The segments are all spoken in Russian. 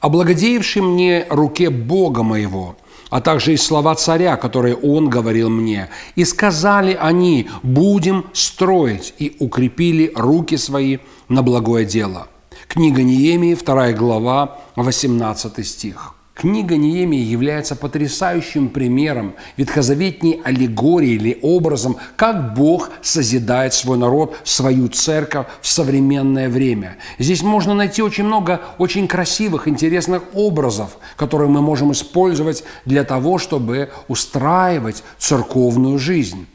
о благодеявшей мне руке Бога моего, а также и слова царя, которые он говорил мне. И сказали они, будем строить, и укрепили руки свои на благое дело. Книга Неемии, 2 глава, 18 стих. Книга Неемии является потрясающим примером ветхозаветней аллегории или образом, как Бог созидает свой народ, свою церковь в современное время. Здесь можно найти очень много очень красивых, интересных образов, которые мы можем использовать для того, чтобы устраивать церковную жизнь.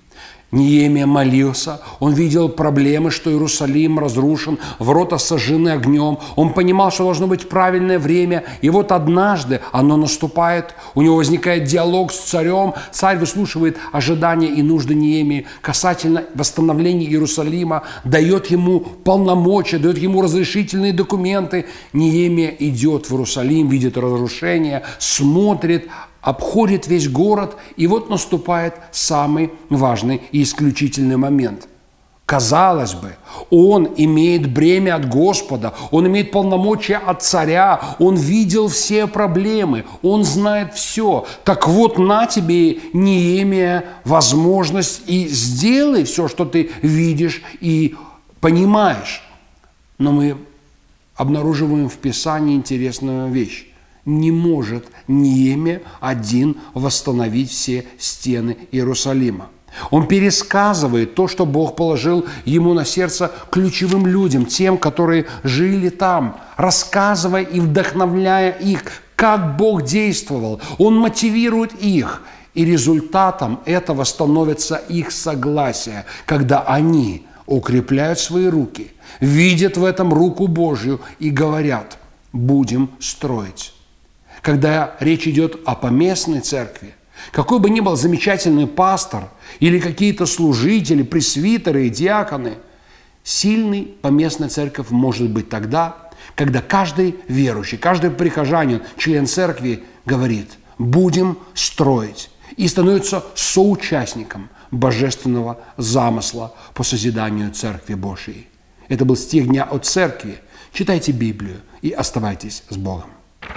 Неемия молился, он видел проблемы, что Иерусалим разрушен, ворота сожжены огнем, он понимал, что должно быть правильное время, и вот однажды оно наступает, у него возникает диалог с царем, царь выслушивает ожидания и нужды Неемии. Касательно восстановления Иерусалима, дает ему полномочия, дает ему разрешительные документы. Неемия идет в Иерусалим, видит разрушение, смотрит, обходит весь город, и вот наступает самый важный и исключительный момент. Казалось бы, он имеет бремя от Господа, он имеет полномочия от царя, он видел все проблемы, он знает все. Так вот, на тебе, Неемия, возможность и сделай все, что ты видишь и понимаешь. Но мы обнаруживаем в Писании интересную вещь не может Неемия один восстановить все стены Иерусалима. Он пересказывает то, что Бог положил ему на сердце ключевым людям, тем, которые жили там, рассказывая и вдохновляя их, как Бог действовал. Он мотивирует их, и результатом этого становится их согласие, когда они укрепляют свои руки, видят в этом руку Божью и говорят, будем строить когда речь идет о поместной церкви, какой бы ни был замечательный пастор или какие-то служители, пресвитеры и диаконы, сильный поместная церковь может быть тогда, когда каждый верующий, каждый прихожанин, член церкви говорит, будем строить и становится соучастником божественного замысла по созиданию Церкви Божией. Это был стих дня от церкви. Читайте Библию и оставайтесь с Богом.